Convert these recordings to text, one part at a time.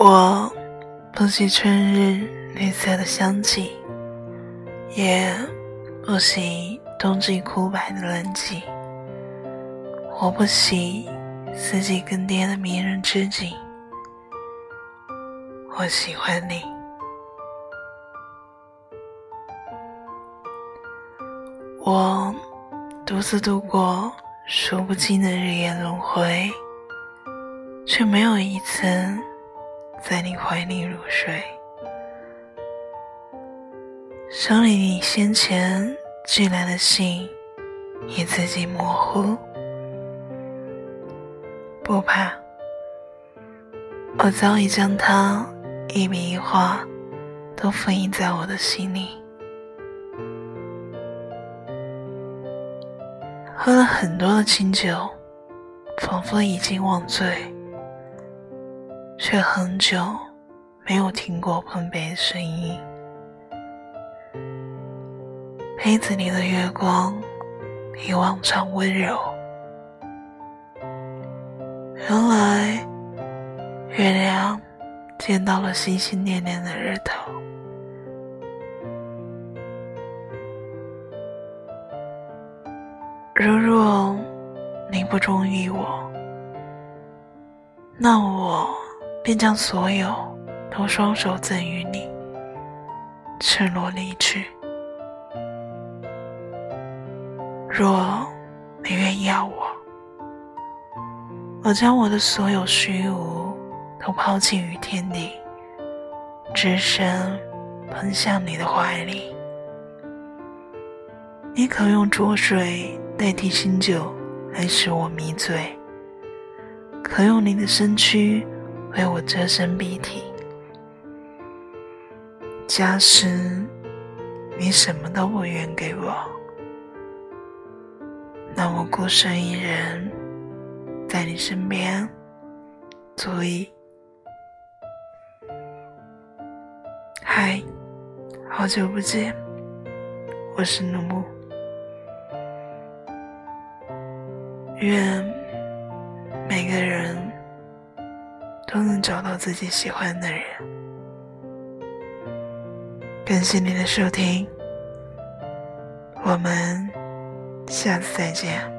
我不喜春日绿色的香气，也不喜冬季枯白的冷寂。我不喜四季更迭的迷人之景。我喜欢你。我独自度过数不尽的日夜轮回，却没有一次在你怀里入睡。手里你先前寄来的信，已字迹模糊。不怕，我早已将它。一笔一画，都封印在我的心里。喝了很多的清酒，仿佛已经忘醉，却很久没有听过碰杯的声音。杯子里的月光比往常温柔。原来，月亮。见到了心心念念的日头。如若你不中意我，那我便将所有都双手赠予你，赤裸离去。若你愿要我，我将我的所有虚无。都抛弃于天地，只身奔向你的怀里。你可用浊水代替新酒来使我迷醉，可用你的身躯为我遮身蔽体。假使你什么都不愿给我，那我孤身一人在你身边足矣。嗨，好久不见，我是努木。愿能找到自己喜欢的人。感谢您的收听，我们下次再见。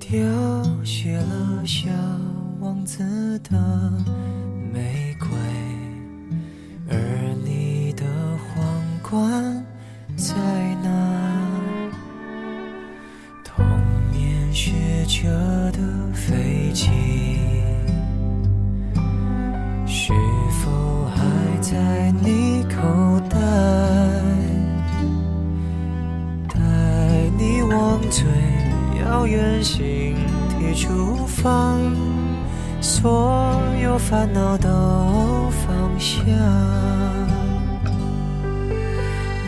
凋谢了小王子的玫瑰，而你的皇冠在哪？童年学着的飞机，出发，所有烦恼都放下。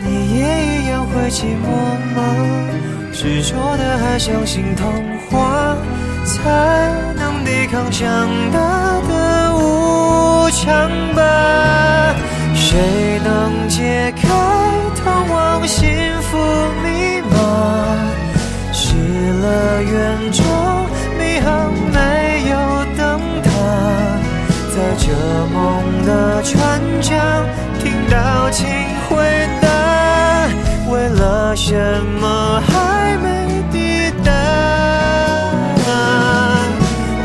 你也一样会寂寞吗？执着的还相信童话，才能抵抗强大的无常吧？船桨听到请回答，为了什么还没抵达？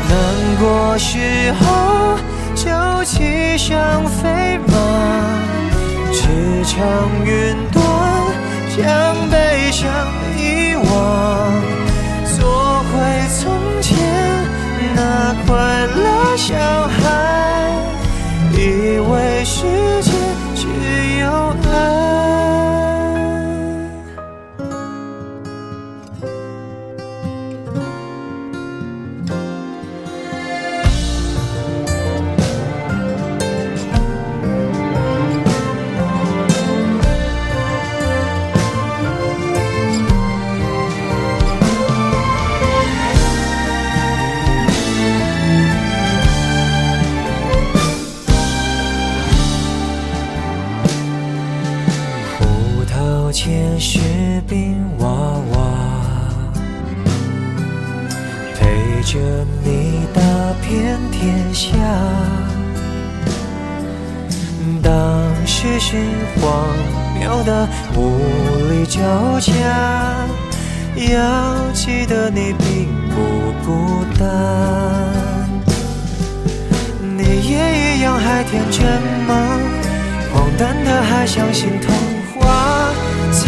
难过时候就骑上飞马，驰骋云端，将悲伤遗忘。做回从前那快乐小孩，是荒谬的无力交加，要记得你并不孤单。你也一样还天真吗？荒诞的还相信童话，才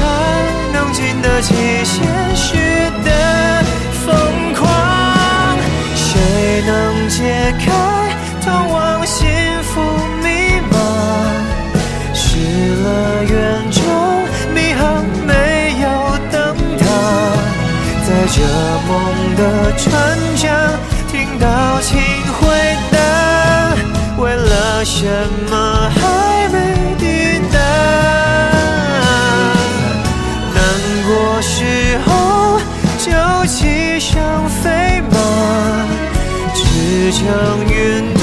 能经得起现实的疯狂。谁能解开通往的船桨听到请回答，为了什么还没抵达？难过时候就骑上飞马，驰骋云端